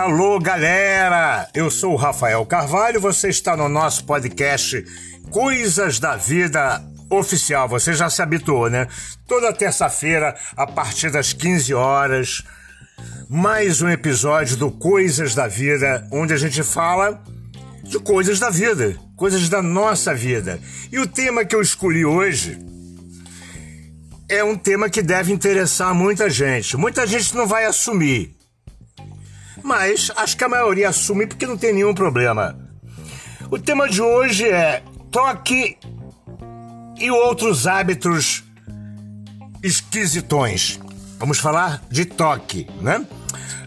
Alô, galera! Eu sou o Rafael Carvalho, você está no nosso podcast Coisas da Vida Oficial. Você já se habituou, né? Toda terça-feira, a partir das 15 horas, mais um episódio do Coisas da Vida, onde a gente fala de coisas da vida, coisas da nossa vida. E o tema que eu escolhi hoje é um tema que deve interessar muita gente. Muita gente não vai assumir, mas acho que a maioria assume porque não tem nenhum problema. O tema de hoje é toque e outros hábitos esquisitões. Vamos falar de toque, né?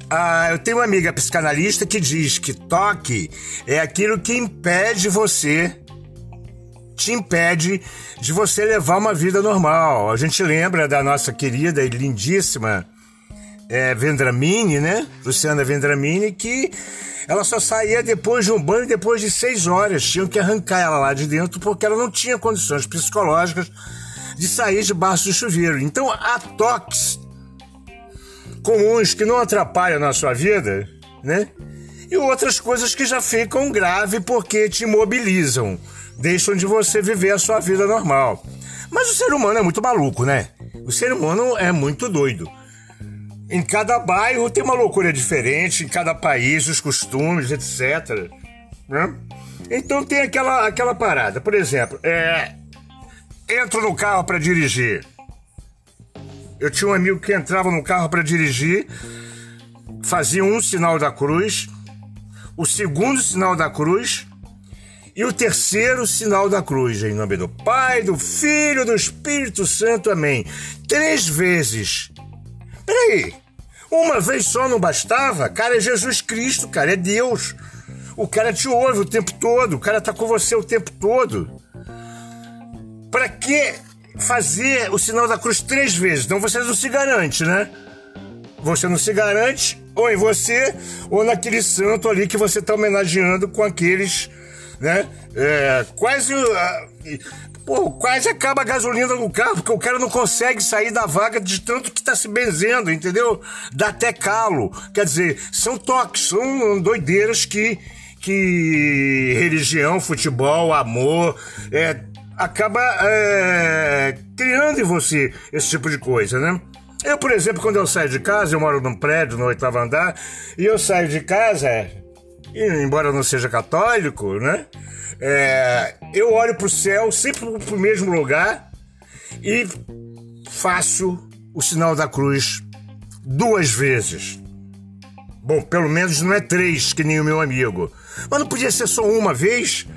Ah, eu tenho uma amiga psicanalista que diz que toque é aquilo que impede você te impede de você levar uma vida normal. A gente lembra da nossa querida e lindíssima é, Vendramini, né? Luciana Vendramini, que ela só saía depois de um banho, depois de seis horas. Tinham que arrancar ela lá de dentro porque ela não tinha condições psicológicas de sair debaixo do chuveiro. Então há toques comuns que não atrapalham na sua vida, né? E outras coisas que já ficam grave porque te imobilizam deixam de você viver a sua vida normal. Mas o ser humano é muito maluco, né? O ser humano é muito doido. Em cada bairro tem uma loucura diferente, em cada país, os costumes, etc. Né? Então tem aquela, aquela parada. Por exemplo, é, entro no carro para dirigir. Eu tinha um amigo que entrava no carro para dirigir, fazia um sinal da cruz, o segundo sinal da cruz e o terceiro sinal da cruz, em nome do Pai, do Filho, do Espírito Santo, amém. Três vezes. Peraí, uma vez só não bastava? Cara, é Jesus Cristo, cara, é Deus. O cara te ouve o tempo todo, o cara tá com você o tempo todo. Para que fazer o sinal da cruz três vezes? Então você não se garante, né? Você não se garante ou em você ou naquele santo ali que você está homenageando com aqueles né? É, quase. Uh, pô, quase acaba a gasolina no carro, porque o cara não consegue sair da vaga de tanto que tá se benzendo, entendeu? Dá até calo. Quer dizer, são toques, são doideiras que, que religião, futebol, amor, é, acaba é, criando em você esse tipo de coisa, né? Eu, por exemplo, quando eu saio de casa, eu moro num prédio no oitavo andar, e eu saio de casa, embora não seja católico, né? É, eu olho para o céu, sempre para o mesmo lugar e faço o sinal da cruz duas vezes. Bom, pelo menos não é três, que nem o meu amigo. Mas não podia ser só uma vez?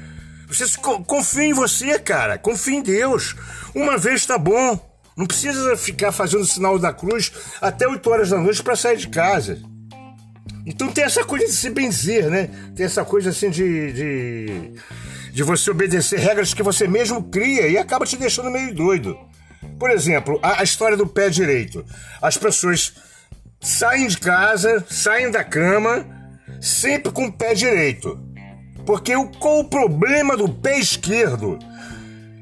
Você confia em você, cara. Confia em Deus. Uma vez tá bom. Não precisa ficar fazendo o sinal da cruz até 8 horas da noite para sair de casa. Então tem essa coisa de se benzer, né? Tem essa coisa assim de, de, de você obedecer regras que você mesmo cria e acaba te deixando meio doido. Por exemplo, a, a história do pé direito. As pessoas saem de casa, saem da cama, sempre com o pé direito. Porque o, qual o problema do pé esquerdo?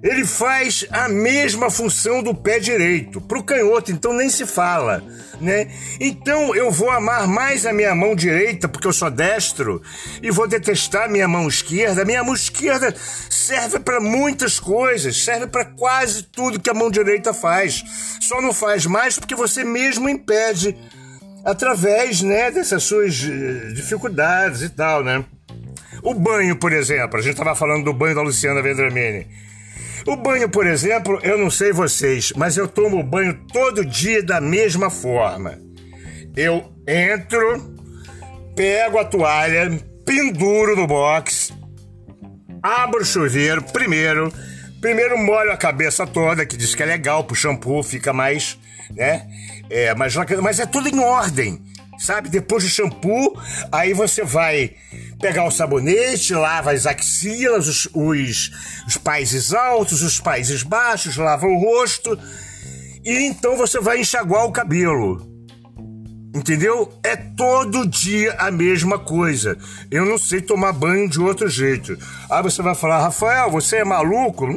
Ele faz a mesma função do pé direito, para o canhoto, então nem se fala, né? Então eu vou amar mais a minha mão direita, porque eu sou destro, e vou detestar a minha mão esquerda. Minha mão esquerda serve para muitas coisas, serve para quase tudo que a mão direita faz. Só não faz mais porque você mesmo impede através, né, dessas suas eh, dificuldades e tal, né? O banho, por exemplo, a gente estava falando do banho da Luciana Vendramini. O banho, por exemplo, eu não sei vocês, mas eu tomo banho todo dia da mesma forma. Eu entro, pego a toalha, penduro no box, abro o chuveiro primeiro, primeiro molho a cabeça toda, que diz que é legal pro shampoo, fica mais, né? É, mas, mas é tudo em ordem sabe? Depois do shampoo, aí você vai pegar o sabonete, lava as axilas, os, os, os países altos, os países baixos, lava o rosto, e então você vai enxaguar o cabelo. Entendeu? É todo dia a mesma coisa. Eu não sei tomar banho de outro jeito. Aí você vai falar, Rafael, você é maluco?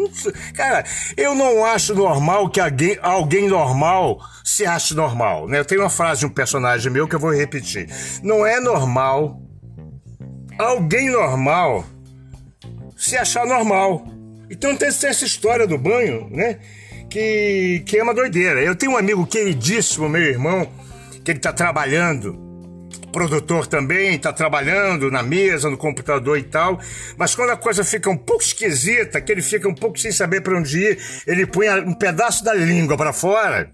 Cara, eu não acho normal que alguém, alguém normal se ache normal. Né? Eu tenho uma frase de um personagem meu que eu vou repetir. Não é normal alguém normal se achar normal. Então tem essa história do banho, né? Que, que é uma doideira. Eu tenho um amigo queridíssimo, meu irmão que ele está trabalhando, produtor também, está trabalhando na mesa, no computador e tal, mas quando a coisa fica um pouco esquisita, que ele fica um pouco sem saber para onde ir, ele põe um pedaço da língua para fora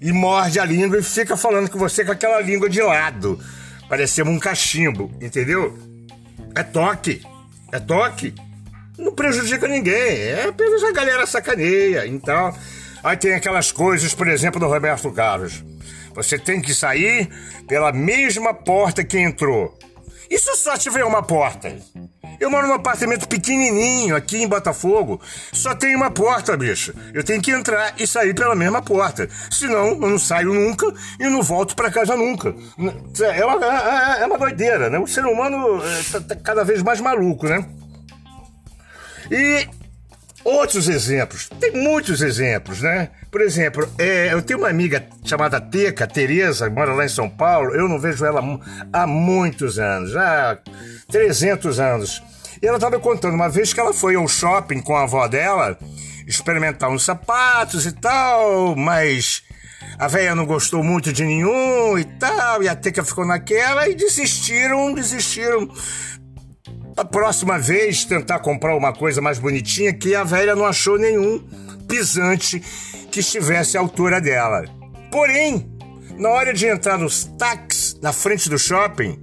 e morde a língua e fica falando com você com aquela língua de lado, parecendo um cachimbo, entendeu? É toque, é toque. Não prejudica ninguém, é apenas a galera sacaneia, então. Aí tem aquelas coisas, por exemplo, do Roberto Carlos. Você tem que sair pela mesma porta que entrou. E se só tiver uma porta? Eu moro num apartamento pequenininho aqui em Botafogo. Só tem uma porta, bicho. Eu tenho que entrar e sair pela mesma porta. Senão, eu não saio nunca e não volto para casa nunca. É uma, é, é uma doideira, né? O ser humano está tá cada vez mais maluco, né? E Outros exemplos, tem muitos exemplos, né? Por exemplo, é, eu tenho uma amiga chamada Teca, Tereza, mora lá em São Paulo, eu não vejo ela há muitos anos, há 300 anos. E ela estava contando uma vez que ela foi ao shopping com a avó dela experimentar uns sapatos e tal, mas a velha não gostou muito de nenhum e tal, e a Teca ficou naquela e desistiram, desistiram a próxima vez tentar comprar uma coisa mais bonitinha que a velha não achou nenhum pisante que estivesse à altura dela. Porém, na hora de entrar nos táxis na frente do shopping,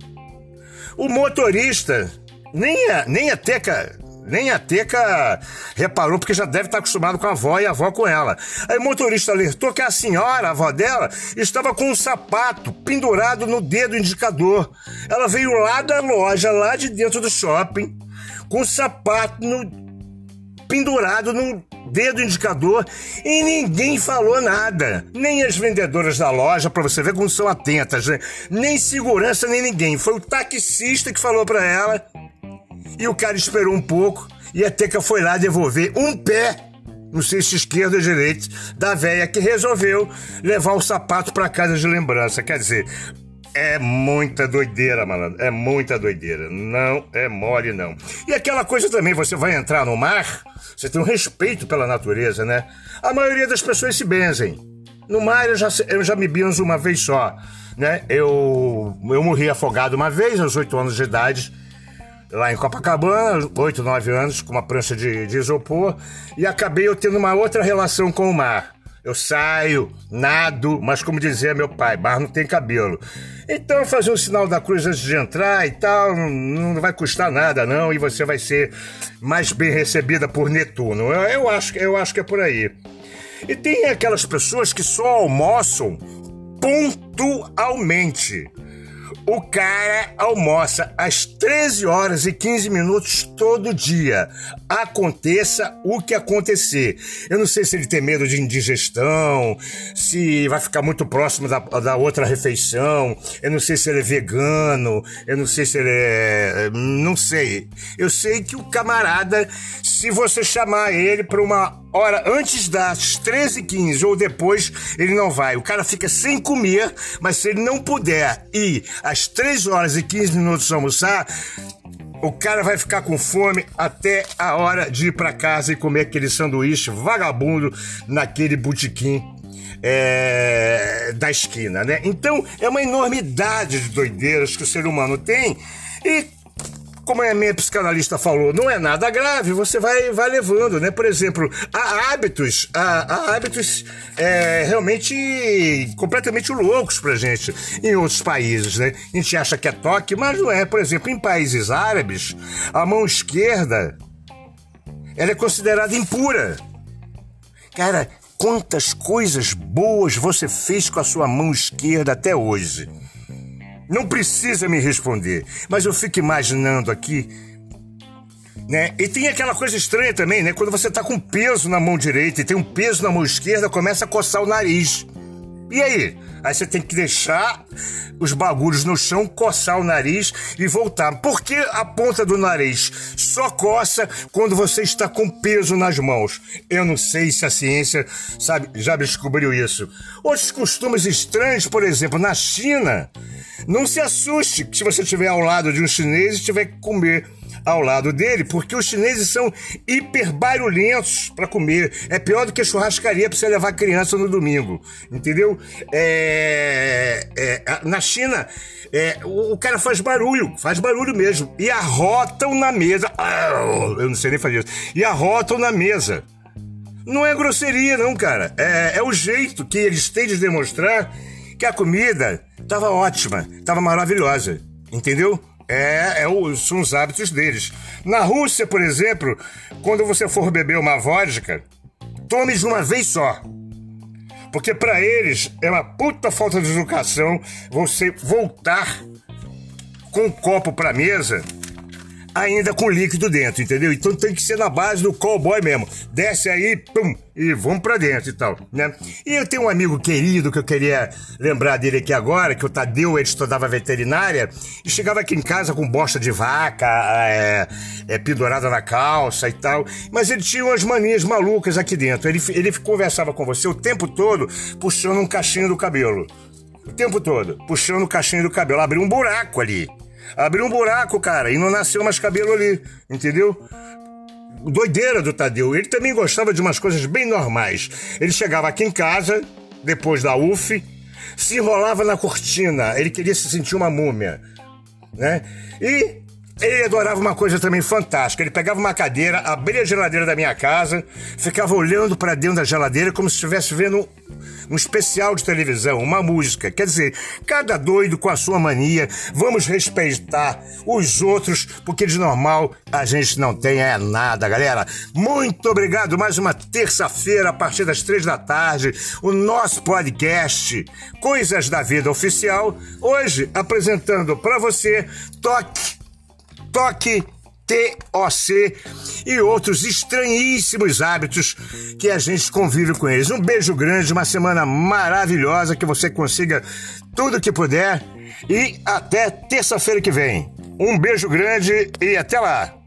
o motorista nem a, nem a Teca nem a Teca reparou, porque já deve estar acostumado com a avó e a avó com ela. Aí o motorista alertou que a senhora, a avó dela, estava com um sapato pendurado no dedo indicador. Ela veio lá da loja, lá de dentro do shopping, com o sapato no, pendurado no dedo indicador e ninguém falou nada. Nem as vendedoras da loja, para você ver como são atentas, né? Nem segurança, nem ninguém. Foi o taxista que falou para ela e o cara esperou um pouco e a Teca foi lá devolver um pé, não sei se esquerdo ou direito, da velha que resolveu levar o sapato para casa de lembrança. Quer dizer, é muita doideira, malandro. É muita doideira. Não é mole, não. E aquela coisa também, você vai entrar no mar, você tem um respeito pela natureza, né? A maioria das pessoas se benzem. No mar eu já, eu já me benzo uma vez só, né? Eu, eu morri afogado uma vez, aos oito anos de idade lá em Copacabana, 8, 9 anos, com uma prancha de, de isopor, e acabei eu tendo uma outra relação com o mar. Eu saio, nado, mas como dizia meu pai, bar não tem cabelo. Então fazer o sinal da cruz antes de entrar e tal, não vai custar nada não, e você vai ser mais bem recebida por Netuno. Eu, eu acho, eu acho que é por aí. E tem aquelas pessoas que só almoçam pontualmente. O cara almoça às 13 horas e 15 minutos todo dia. Aconteça o que acontecer. Eu não sei se ele tem medo de indigestão, se vai ficar muito próximo da, da outra refeição. Eu não sei se ele é vegano, eu não sei se ele é. Não sei. Eu sei que o camarada, se você chamar ele para uma hora antes das 13h15 ou depois, ele não vai. O cara fica sem comer, mas se ele não puder ir às 3 horas e 15 minutos almoçar, o cara vai ficar com fome até a hora de ir para casa e comer aquele sanduíche vagabundo naquele botequim é, da esquina, né? Então é uma enormidade de doideiras que o ser humano tem e como a minha psicanalista falou, não é nada grave, você vai, vai levando, né? Por exemplo, há hábitos, há, há hábitos é, realmente completamente loucos pra gente em outros países, né? A gente acha que é toque, mas não é. Por exemplo, em países árabes, a mão esquerda ela é considerada impura. Cara, quantas coisas boas você fez com a sua mão esquerda até hoje? Não precisa me responder, mas eu fico imaginando aqui, né? E tem aquela coisa estranha também, né? Quando você tá com peso na mão direita e tem um peso na mão esquerda, começa a coçar o nariz. E aí? Aí você tem que deixar os bagulhos no chão, coçar o nariz e voltar. Por que a ponta do nariz só coça quando você está com peso nas mãos? Eu não sei se a ciência sabe, já descobriu isso. Outros costumes estranhos, por exemplo, na China, não se assuste se você estiver ao lado de um chinês e tiver que comer ao lado dele, porque os chineses são hiper barulhentos para comer. É pior do que churrascaria para você levar criança no domingo, entendeu? É, é, na China, é, o, o, cara faz barulho, faz barulho mesmo. E arrotam na mesa. Eu não sei nem fazer isso. E arrotam na mesa. Não é grosseria, não, cara. É, é o jeito que eles têm de demonstrar que a comida estava ótima, estava maravilhosa. Entendeu? É, é o, são os hábitos deles. Na Rússia, por exemplo, quando você for beber uma vodka, tome de uma vez só. Porque para eles é uma puta falta de educação você voltar com o copo pra mesa ainda com líquido dentro, entendeu? Então tem que ser na base do cowboy mesmo. Desce aí, pum, e vamos pra dentro e tal, né? E eu tenho um amigo querido que eu queria lembrar dele aqui agora, que o Tadeu, ele estudava veterinária e chegava aqui em casa com bosta de vaca, é, é, pendurada na calça e tal, mas ele tinha umas manias malucas aqui dentro. Ele, ele conversava com você o tempo todo puxando um cachinho do cabelo. O tempo todo, puxando o cachinho do cabelo, abriu um buraco ali. Abriu um buraco, cara, e não nasceu mais cabelo ali, entendeu? Doideira do Tadeu. Ele também gostava de umas coisas bem normais. Ele chegava aqui em casa, depois da UF, se enrolava na cortina. Ele queria se sentir uma múmia, né? E ele adorava uma coisa também fantástica. Ele pegava uma cadeira, abria a geladeira da minha casa, ficava olhando para dentro da geladeira como se estivesse vendo um especial de televisão, uma música. Quer dizer, cada doido com a sua mania, vamos respeitar os outros, porque de normal a gente não tem é nada, galera. Muito obrigado, mais uma terça-feira, a partir das três da tarde, o nosso podcast Coisas da Vida Oficial, hoje apresentando para você Toque, Toque TOC e outros estranhíssimos hábitos que a gente convive com eles. Um beijo grande, uma semana maravilhosa, que você consiga tudo que puder e até terça-feira que vem. Um beijo grande e até lá!